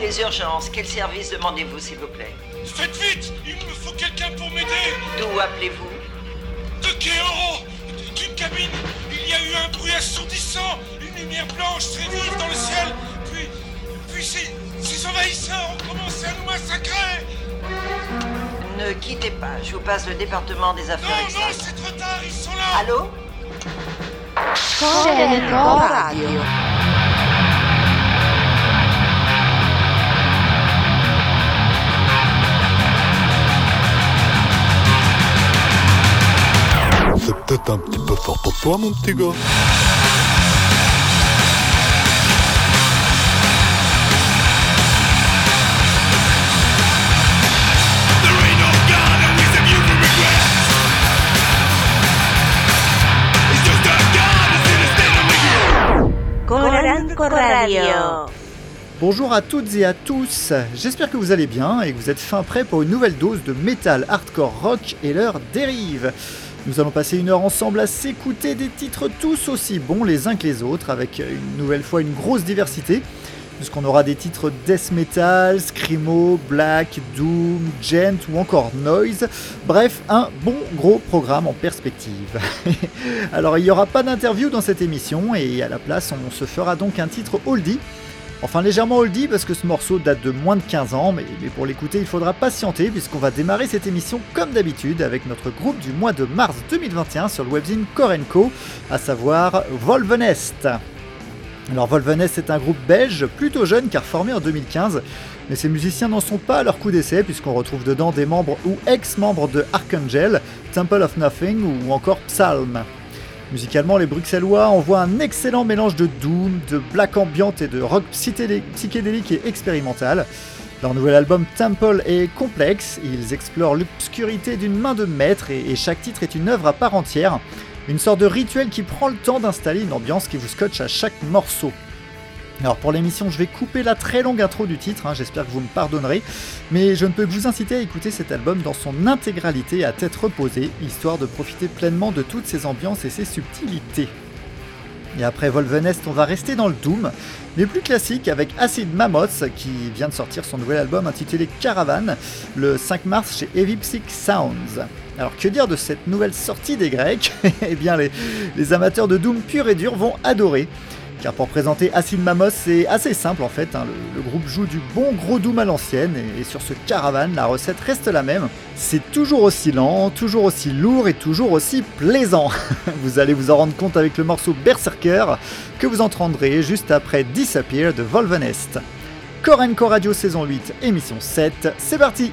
les urgences. Quel service demandez-vous, s'il vous plaît Faites vite Il me faut quelqu'un pour m'aider. D'où appelez-vous De Kéoro D'une cabine. Il y a eu un bruit assourdissant Une lumière blanche très vive dans le ciel. Puis... Puis ces, ces envahisseurs ont commencé à nous massacrer. Ne quittez pas, je vous passe le département des affaires. Non, non, externes. c'est trop tard, ils sont là. Allô C'est peut-être un petit peu fort pour toi, mon petit gars. Radio. Bonjour à toutes et à tous, j'espère que vous allez bien et que vous êtes fin prêts pour une nouvelle dose de métal hardcore rock et leur dérive. Nous allons passer une heure ensemble à s'écouter des titres tous aussi bons les uns que les autres, avec une nouvelle fois une grosse diversité, puisqu'on aura des titres death metal, screamo, black, doom, gent ou encore noise, bref, un bon gros programme en perspective. Alors il n'y aura pas d'interview dans cette émission et à la place on se fera donc un titre oldie Enfin légèrement oldie parce que ce morceau date de moins de 15 ans, mais, pour l'écouter il faudra patienter puisqu'on va démarrer cette émission comme d'habitude avec notre groupe du mois de mars 2021 sur le webzine Korenko, à savoir Volvenest. Alors Volvenest est un groupe belge plutôt jeune car formé en 2015, mais ces musiciens n'en sont pas à leur coup d'essai puisqu'on retrouve dedans des membres ou ex-membres de Archangel, Temple of Nothing ou encore Psalm. Musicalement, les Bruxellois envoient un excellent mélange de doom, de black ambient et de rock psyché- psychédélique et expérimental. Leur nouvel album Temple est complexe, ils explorent l'obscurité d'une main de maître et, et chaque titre est une œuvre à part entière, une sorte de rituel qui prend le temps d'installer une ambiance qui vous scotche à chaque morceau. Alors pour l'émission, je vais couper la très longue intro du titre, hein, j'espère que vous me pardonnerez, mais je ne peux que vous inciter à écouter cet album dans son intégralité à tête reposée, histoire de profiter pleinement de toutes ses ambiances et ses subtilités. Et après Volvenest, on va rester dans le Doom, mais plus classique avec Acid Mammoths qui vient de sortir son nouvel album intitulé Caravan le 5 mars chez Heavy Psych Sounds. Alors que dire de cette nouvelle sortie des Grecs? Eh bien les, les amateurs de Doom pur et dur vont adorer. Car pour présenter Acid Mammoth, c'est assez simple en fait. hein. Le, groupe joue du bon gros Doom à l'ancienne et, sur ce caravane, la recette reste la même. C'est toujours aussi lent, toujours aussi lourd et toujours aussi plaisant. vous allez vous en rendre compte avec le morceau Berserker que vous entendrez juste après Disappear de Volvenest. Korenko Radio saison 8, émission 7, c'est parti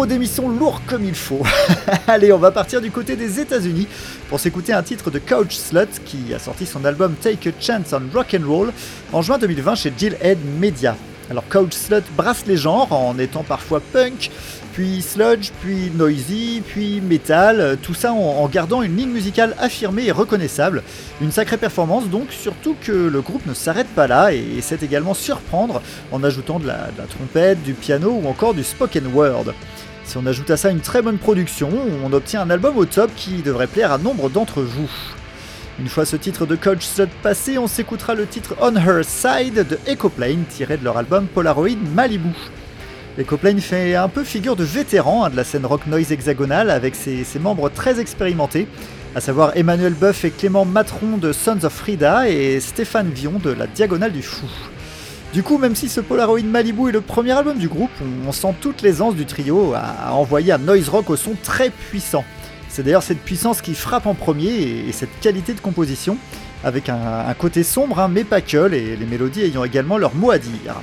bon gros démission lourd comme il faut. Allez, on va partir du côté des États-Unis pour s'écouter un titre de Couch Slut qui a sorti son album Take a Chance on Rock and Roll en juin 2020 chez Head Media. Alors Couch Slut brasse les genres en étant parfois punk, puis sludge, puis noisy, puis metal, tout ça en, gardant une ligne musicale affirmée et reconnaissable. Une sacrée performance donc, surtout que le groupe ne s'arrête pas là et, sait également surprendre en ajoutant de la, trompette, du piano ou encore du spoken word. Si on ajoute à ça une très bonne production, on obtient un album au top qui devrait plaire à nombre d'entre vous. Une fois ce titre de Coach Slut passé, on s'écoutera le titre On Her Side de Ecoplane tiré de leur album Polaroid Malibu. Ecoplane fait un peu figure de vétéran hein, de la scène rock noise hexagonale avec ses, membres très expérimentés, à savoir Emmanuel Buff et Clément Matron de Sons of Frida et Stéphane Vion de la Diagonale du Fou. Du coup, même si ce Polaroid Malibu est le premier album du groupe, on, sent toute l'aisance du trio à, envoyer un noise rock au son très puissant. C'est d'ailleurs cette puissance qui frappe en premier et, cette qualité de composition, avec un, côté sombre, hein, mais pas que, les, les mélodies ayant également leur mot à dire.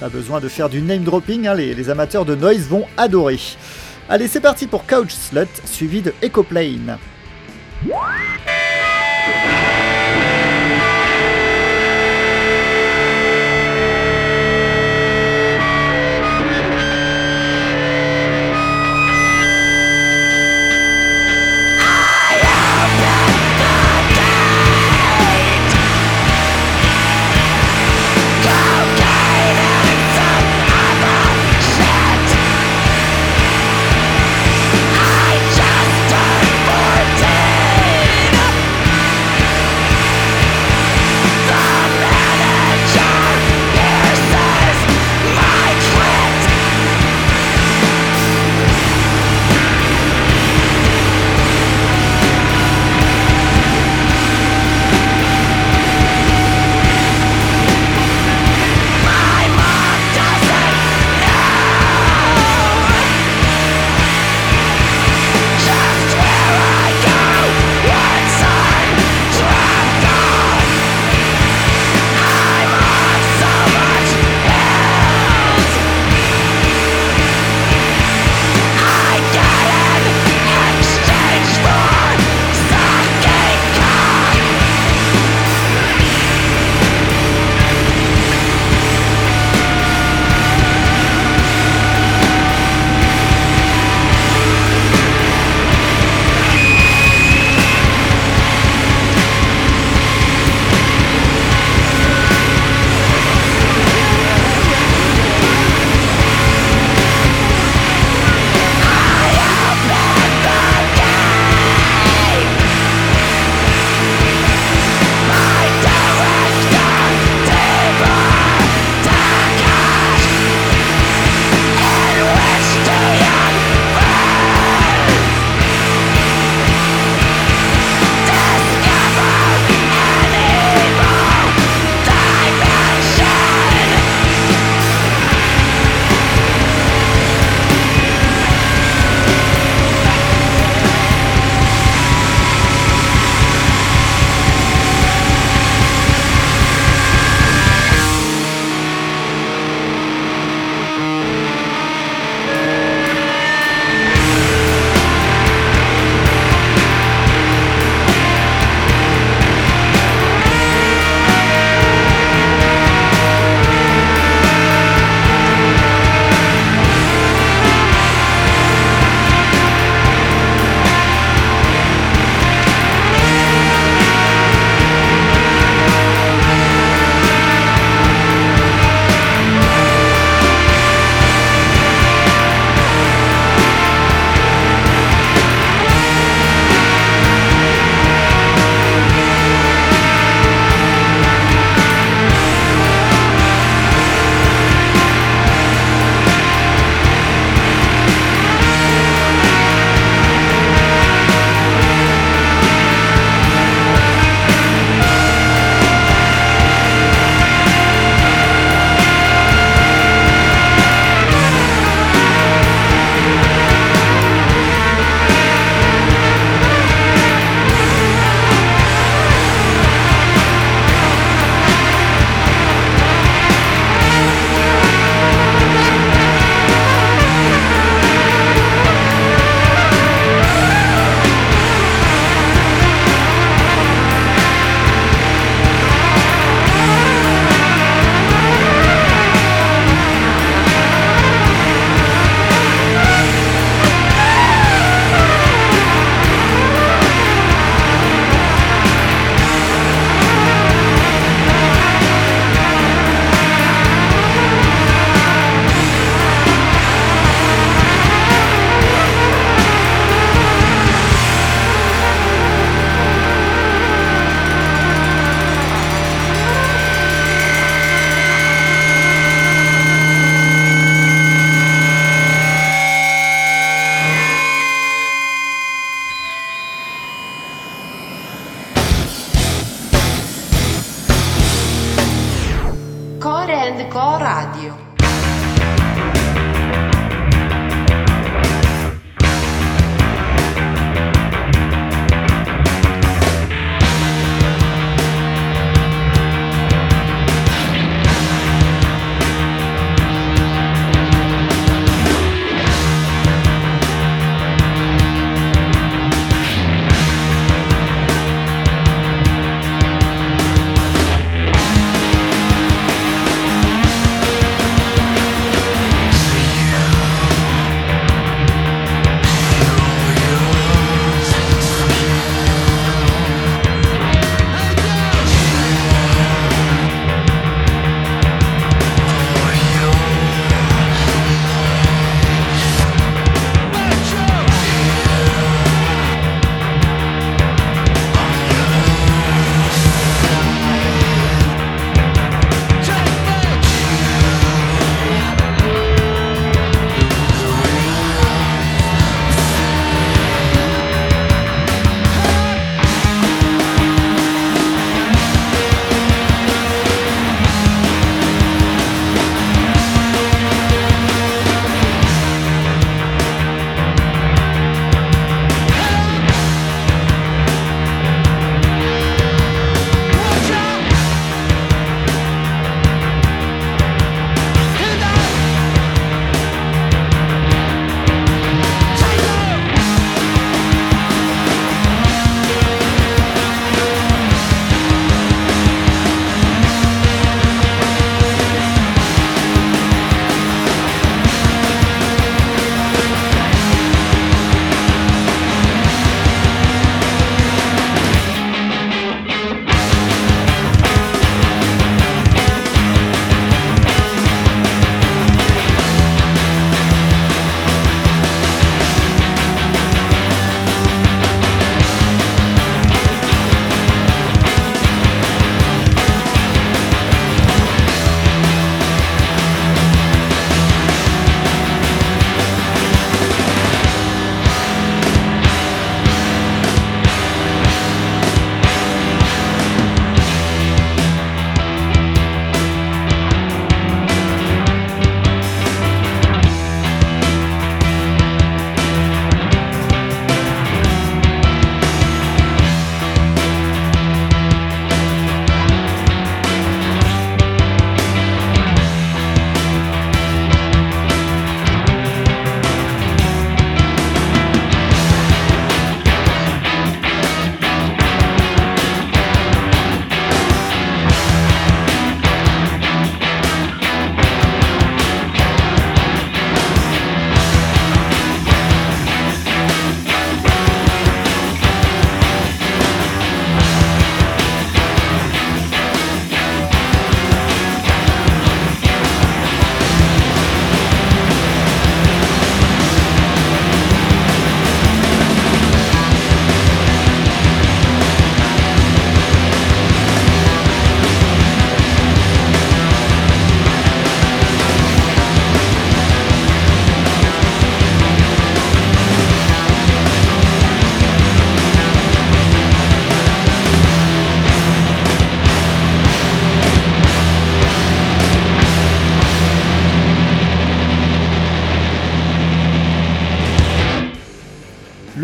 Pas besoin de faire du name dropping, hein, les, amateurs de noise vont adorer. Allez, c'est parti pour Couch Slut, suivi de Ecoplane.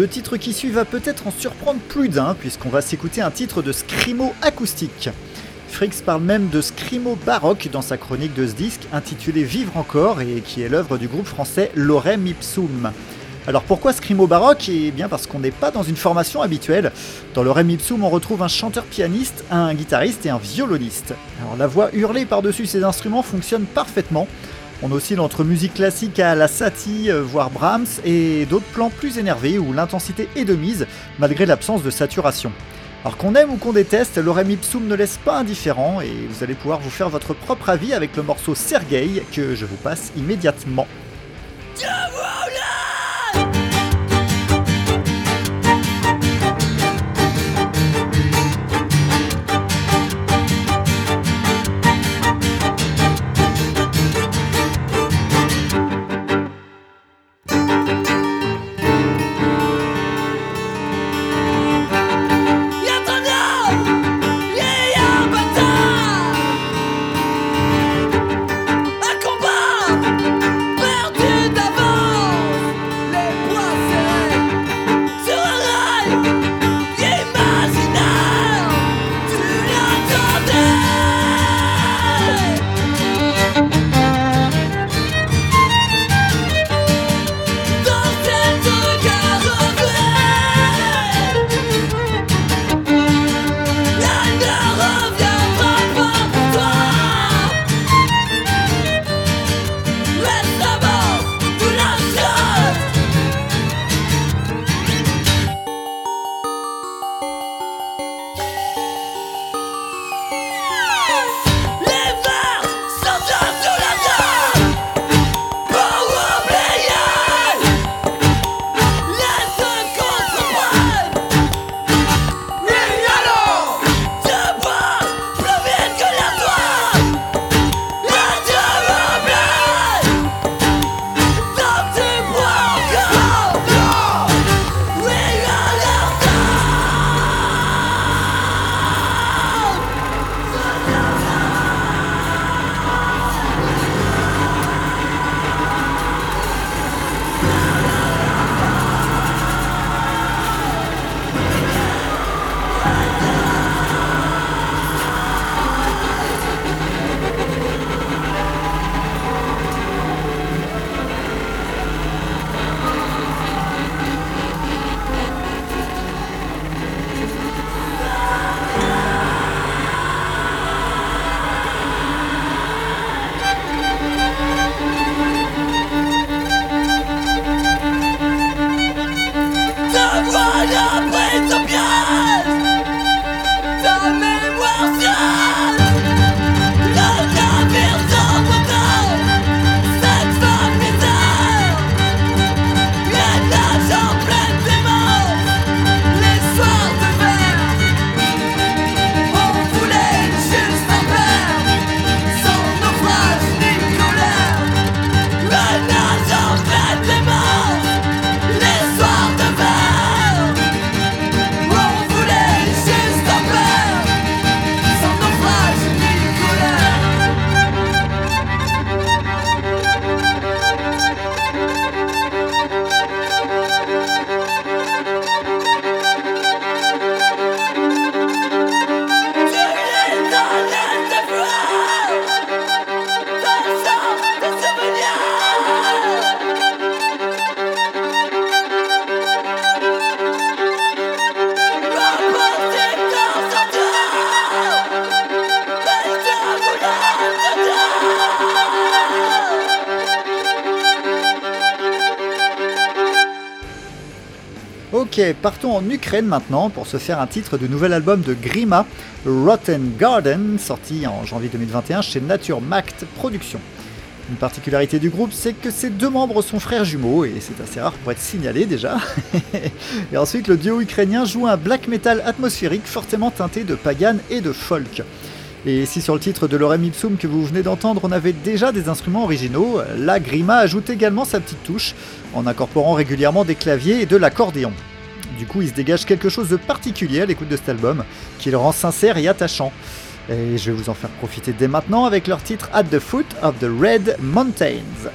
Le titre qui suit va peut-être en surprendre plus d'un, puisqu'on va s'écouter un titre de Scrimo acoustique. Frix parle même de Scrimo baroque dans sa chronique de ce disque, intitulé Vivre encore, et qui est l'œuvre du groupe français Lorem Ipsum. Alors pourquoi Scrimo baroque? Eh bien parce qu'on n'est pas dans une formation habituelle. Dans Lorem Ipsum, on retrouve un chanteur-pianiste, un guitariste et un violoniste. Alors la voix hurlée par-dessus ces instruments fonctionne parfaitement. On oscille entre musique classique à la Satie, euh, voire Brahms, et d'autres plans plus énervés où l'intensité est de mise, malgré l'absence de saturation. Alors qu'on aime ou qu'on déteste, Lorem Ipsum ne laisse pas indifférent, et vous allez pouvoir vous faire votre propre avis avec le morceau Sergei, que je vous passe immédiatement. Partons en Ukraine maintenant pour se faire un titre du nouvel album de Grima, Rotten Garden, sorti en janvier 2021 chez Nature Mact Productions. Une particularité du groupe, c'est que ses deux membres sont frères jumeaux, et c'est assez rare pour être signalé déjà. et ensuite, le duo ukrainien joue un black metal atmosphérique fortement teinté de pagan et de folk. Et si sur le titre de Lorem Ipsum que vous venez d'entendre, on avait déjà des instruments originaux, la Grima ajoute également sa petite touche, en incorporant régulièrement des claviers et de l'accordéon. Du coup, il se dégage quelque chose de particulier à l'écoute de cet album, qui le rend sincère et attachant. Et je vais vous en faire profiter dès maintenant avec leur titre At the Foot of the Red Mountains.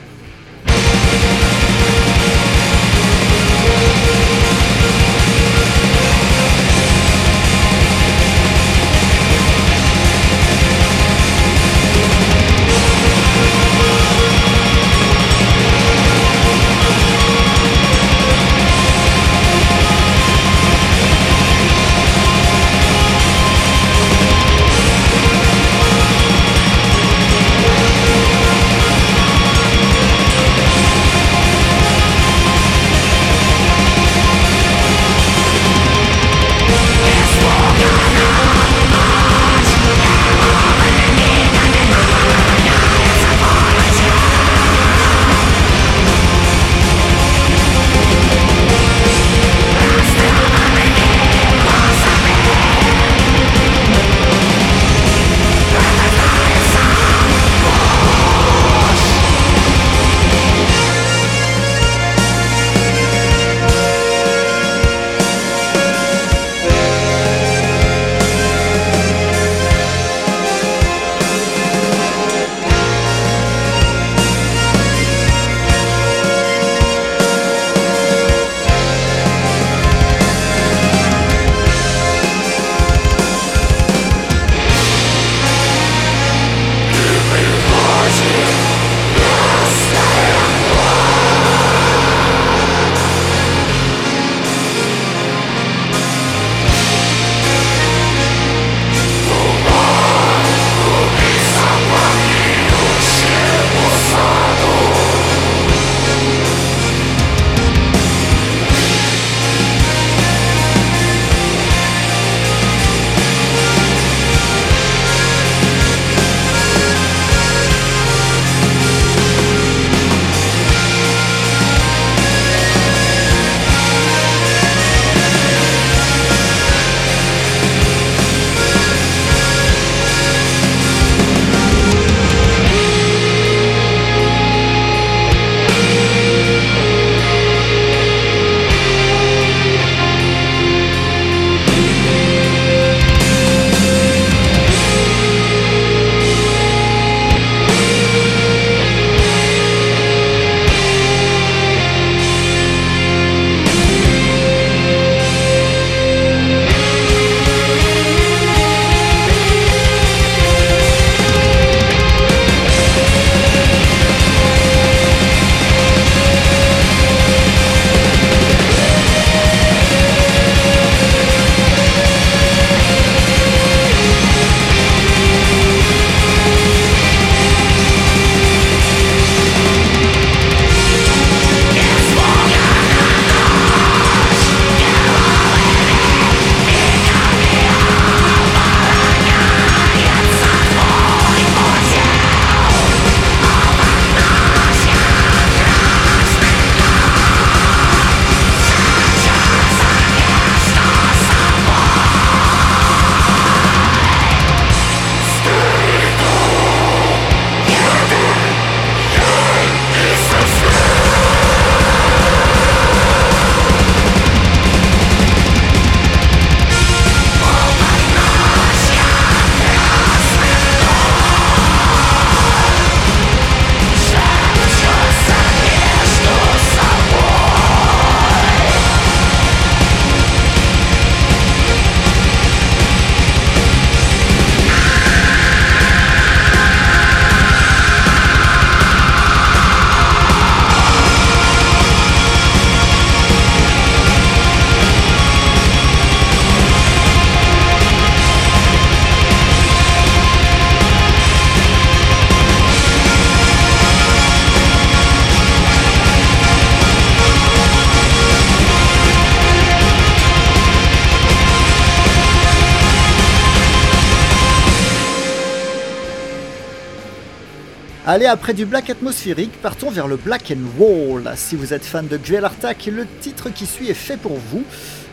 Allez, après du black atmosphérique, partons vers le black and roll. Si vous êtes fan de Guel Artak, le titre qui suit est fait pour vous.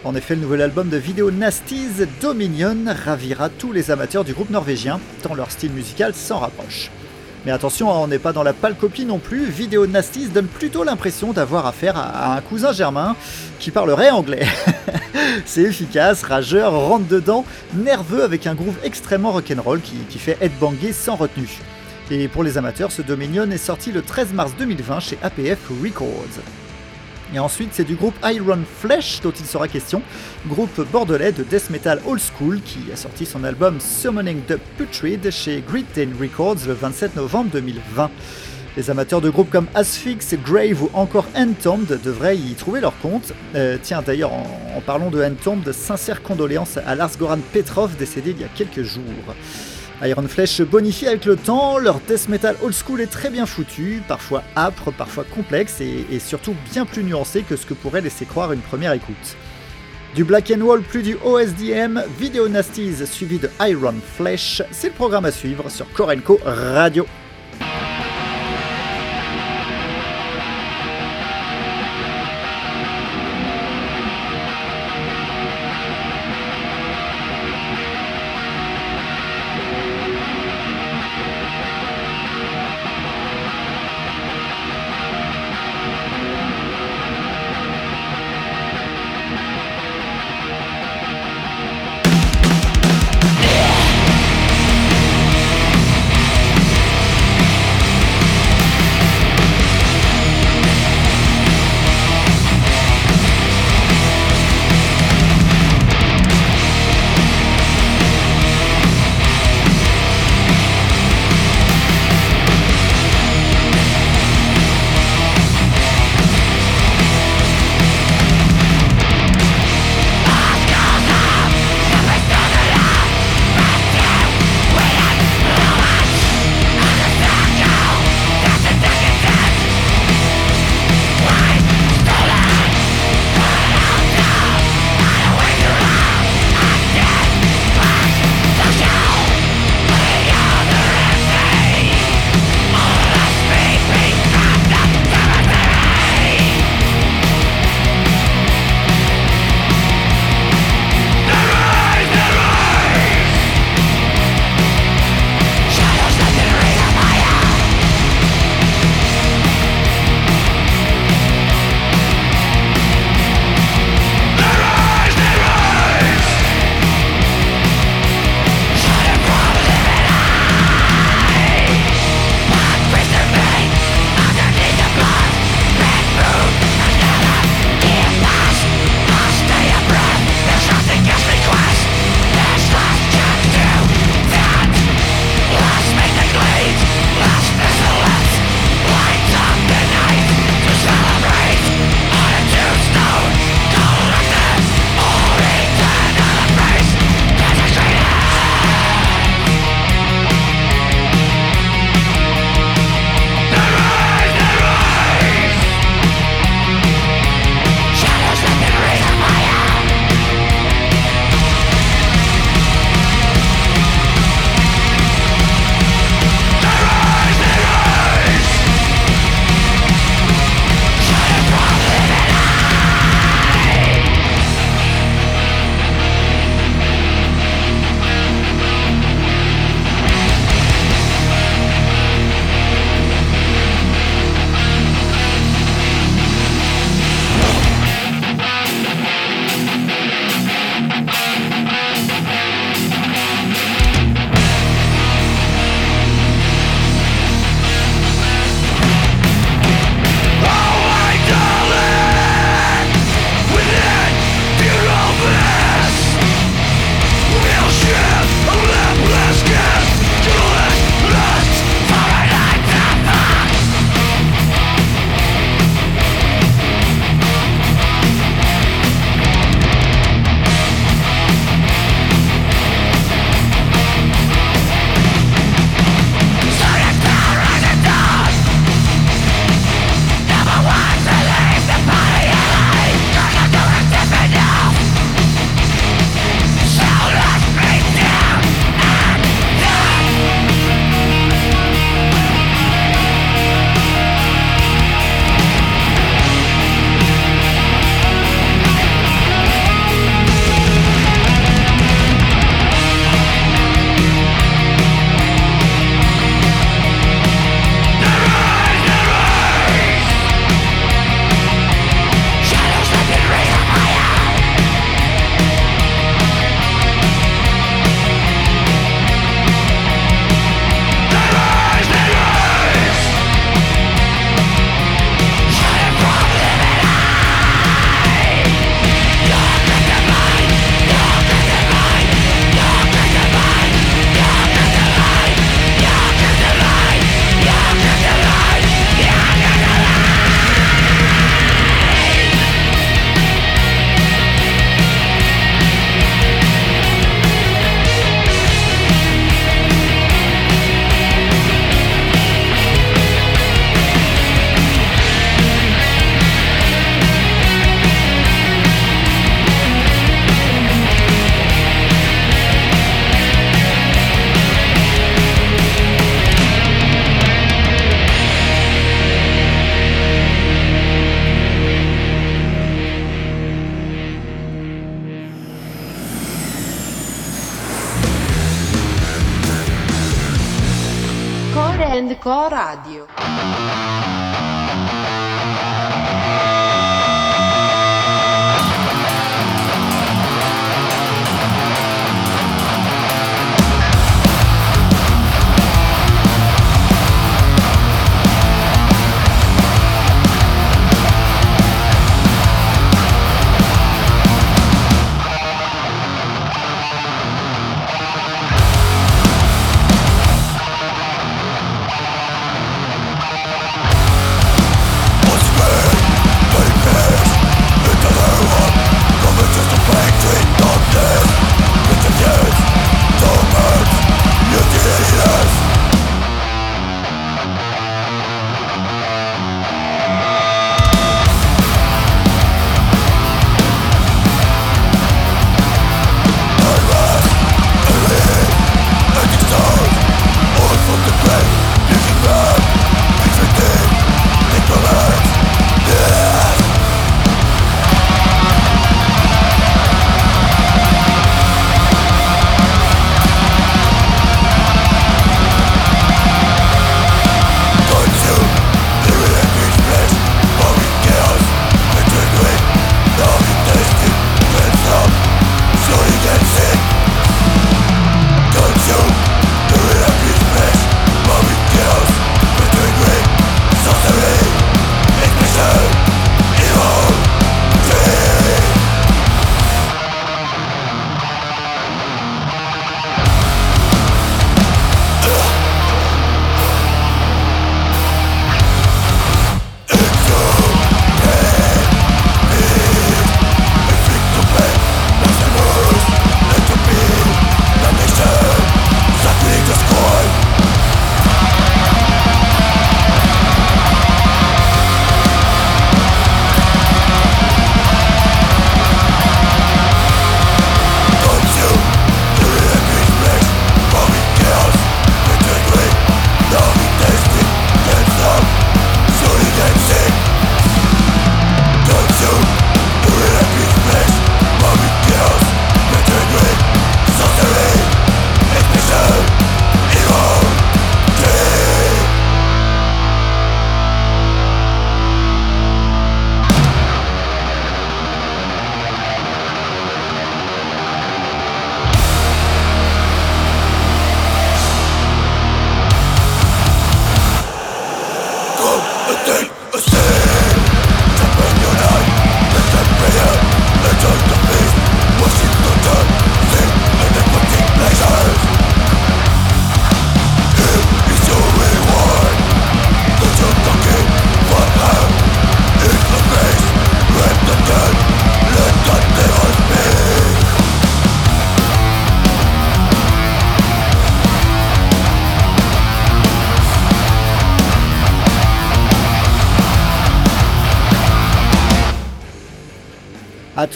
En effet, le nouvel album de vidéo Nasties, Dominion, ravira tous les amateurs du groupe norvégien, tant leur style musical s'en rapproche. Mais attention, hein, on n'est pas dans la pâle copie non plus, Vidéo Nasties donne plutôt l'impression d'avoir affaire à un cousin germain qui parlerait anglais. C'est efficace, rageur, rentre dedans, nerveux avec un groove extrêmement rock'n'roll qui, qui fait headbanger sans retenue. Et pour les amateurs, ce Dominion est sorti le 13 mars 2020 chez APF Records. Et ensuite, c'est du groupe Iron Flesh dont il sera question, groupe bordelais de death metal old school qui a sorti son album Summoning the Putrid chez Grit Records le 27 novembre 2020. Les amateurs de groupes comme Asphyx, Grave ou encore Entombed devraient y trouver leur compte. Euh, tiens, d'ailleurs, en, en, parlant de Entombed, sincères condoléances à Lars Goran Petrov décédé il y a quelques jours. Iron Flesh bonifie avec le temps, leur death metal old school est très bien foutu, parfois âpre, parfois complexe et, surtout bien plus nuancé que ce que pourrait laisser croire une première écoute. Du black and roll plus du OSDM, Video Nasties suivi de Iron Flesh, c'est le programme à suivre sur Korenko Radio.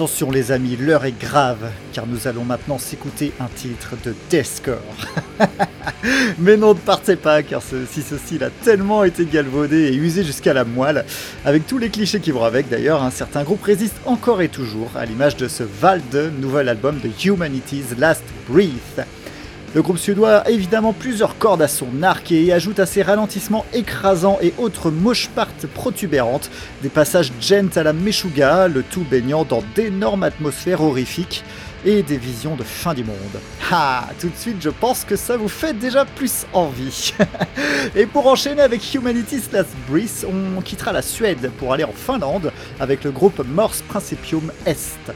Attention les amis, l'heure est grave, car nous allons maintenant s'écouter un titre de Deathcore. Mais non, ne partez pas, car si ce style a tellement été galvaudé et usé jusqu'à la moelle, avec tous les clichés qui vont avec d'ailleurs, un certain groupe résiste encore et toujours, à l'image de ce Valde, nouvel album de Humanity's Last Breath. Le groupe suédois a évidemment plusieurs cordes à son arc et ajoute à ses ralentissements écrasants et autres moche parts protubérantes des passages gent à la Meshuga, le tout baignant dans d'énormes atmosphères horrifiques et des visions de fin du monde. Ah, tout de suite, je pense que ça vous fait déjà plus envie. et pour enchaîner avec Humanity's Last Breath, on quittera la Suède pour aller en Finlande avec le groupe Morse Principium Est.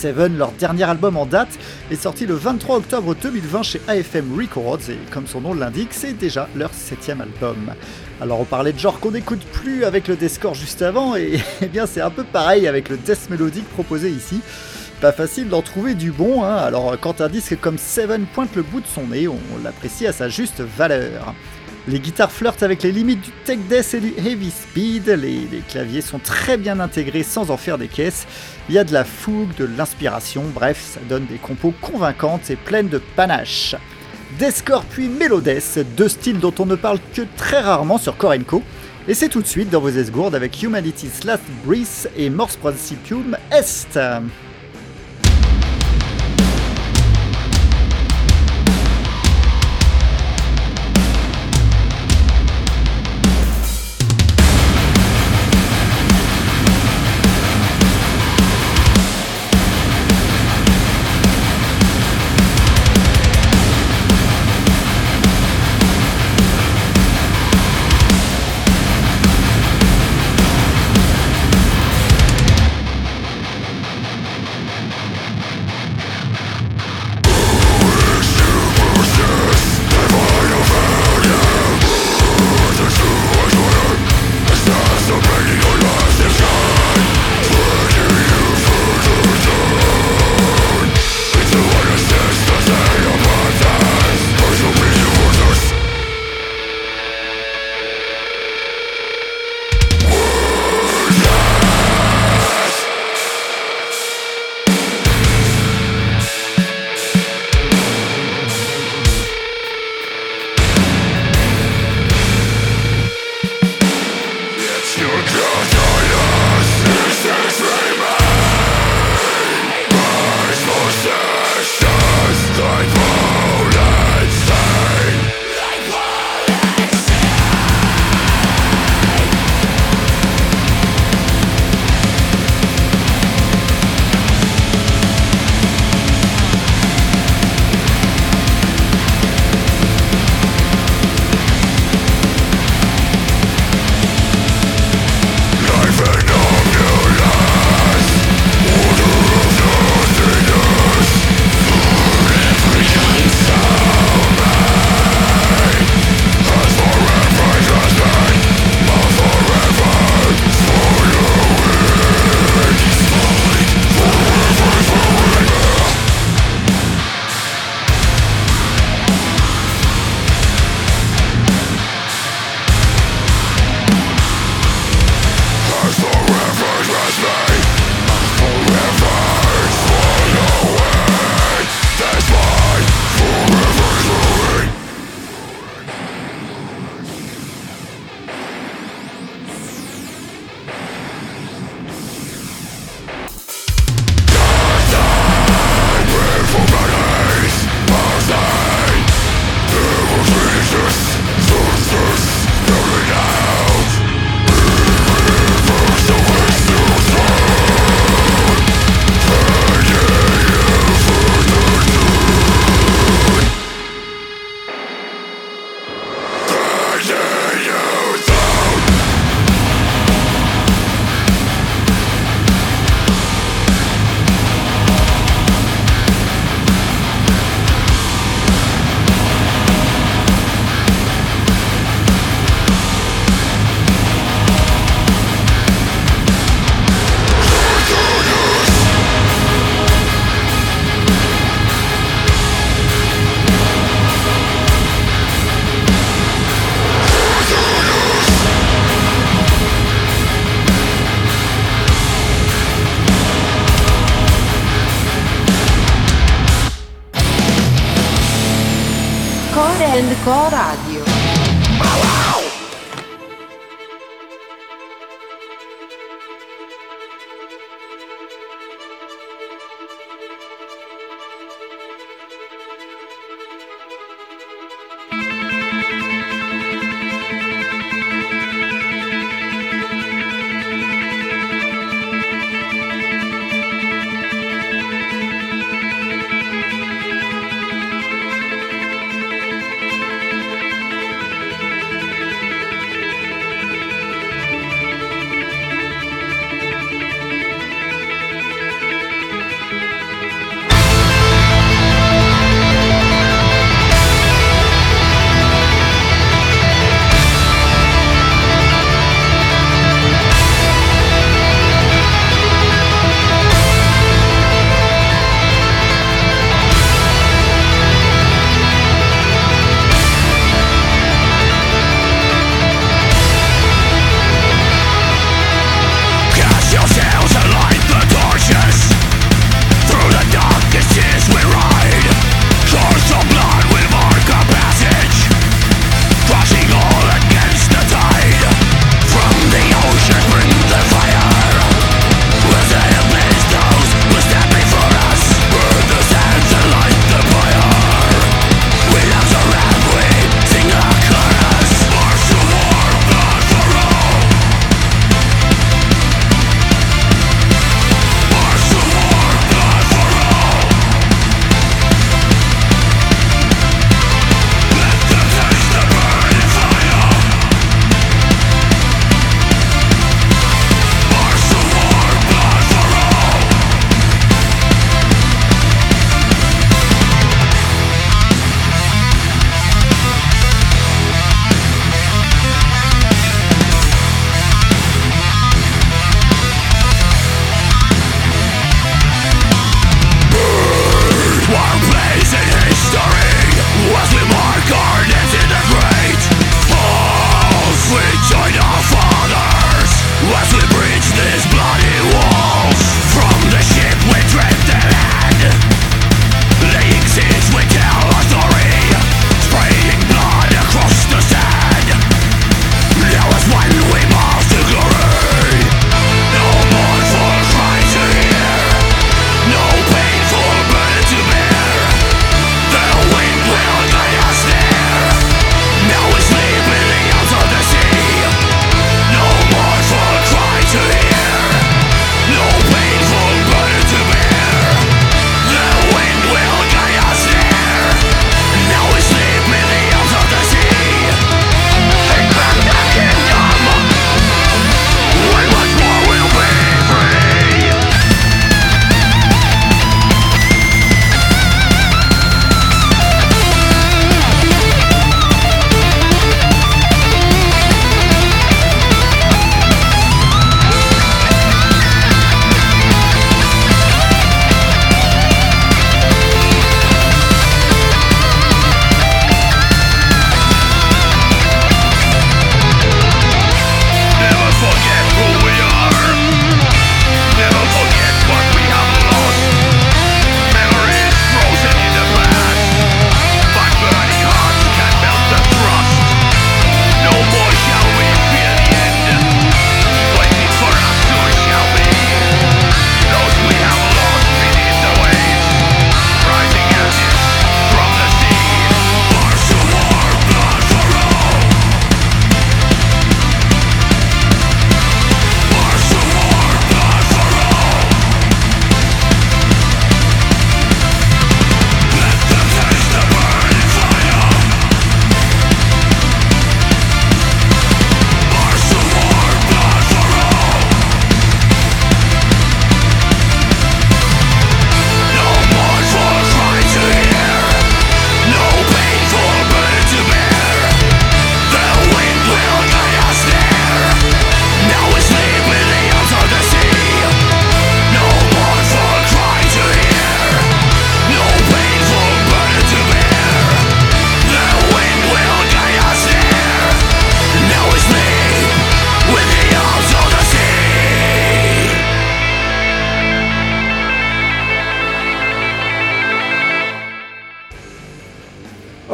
Seven, leur dernier album en date, est sorti le 23 octobre 2020 chez AFM Records et comme son nom l'indique, c'est déjà leur septième album. Alors on parlait de genre qu'on n'écoute plus avec le deathcore juste avant et eh bien c'est un peu pareil avec le death mélodique proposé ici. Pas facile d'en trouver du bon, hein. alors quand un disque comme Seven pointe le bout de son nez, on l'apprécie à sa juste valeur. Les guitares flirtent avec les limites du tech death et du heavy speed, les, claviers sont très bien intégrés sans en faire des caisses, il y a de la fougue, de l'inspiration, bref, ça donne des compos convaincantes et pleines de panache. Deathcore puis Melodess, deux styles dont on ne parle que très rarement sur Korenko, et c'est tout de suite dans vos esgourdes avec Humanity's Last Breath et Morse Principium Est.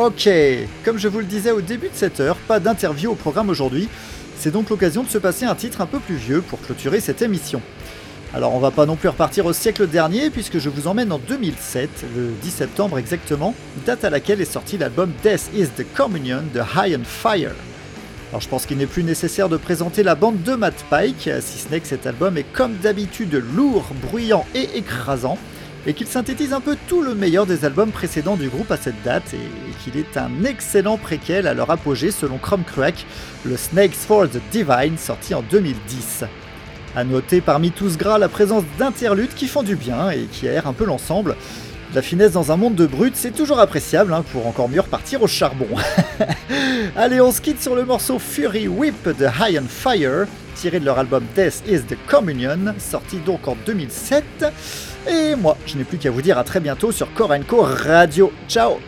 Ok, comme je vous le disais au début de cette heure, pas d'interview au programme aujourd'hui. C'est donc l'occasion de se passer un titre un peu plus vieux pour clôturer cette émission. Alors on va pas non plus repartir au siècle dernier puisque je vous emmène en 2007, le 10 septembre exactement, date à laquelle est sorti l'album Death is the Communion de High on Fire. Alors je pense qu'il n'est plus nécessaire de présenter la bande de Matt Pike, si ce n'est que cet album est comme d'habitude lourd, bruyant et écrasant, et qu'il synthétise un peu tout le meilleur des albums précédents du groupe à cette date, et qu'il est un excellent préquel à leur apogée selon Chrome Crack, le Snakes for the Divine sorti en 2010. A noter parmi tout ce gras la présence d'interludes qui font du bien et qui aèrent un peu l'ensemble. La finesse dans un monde de brutes, c'est toujours appréciable hein, pour encore mieux repartir au charbon. Allez, on se quitte sur le morceau Fury Whip de High on Fire, tiré de leur album Death is the Communion, sorti donc en 2007. Et moi, je n'ai plus qu'à vous dire à très bientôt sur Korenko Radio. Ciao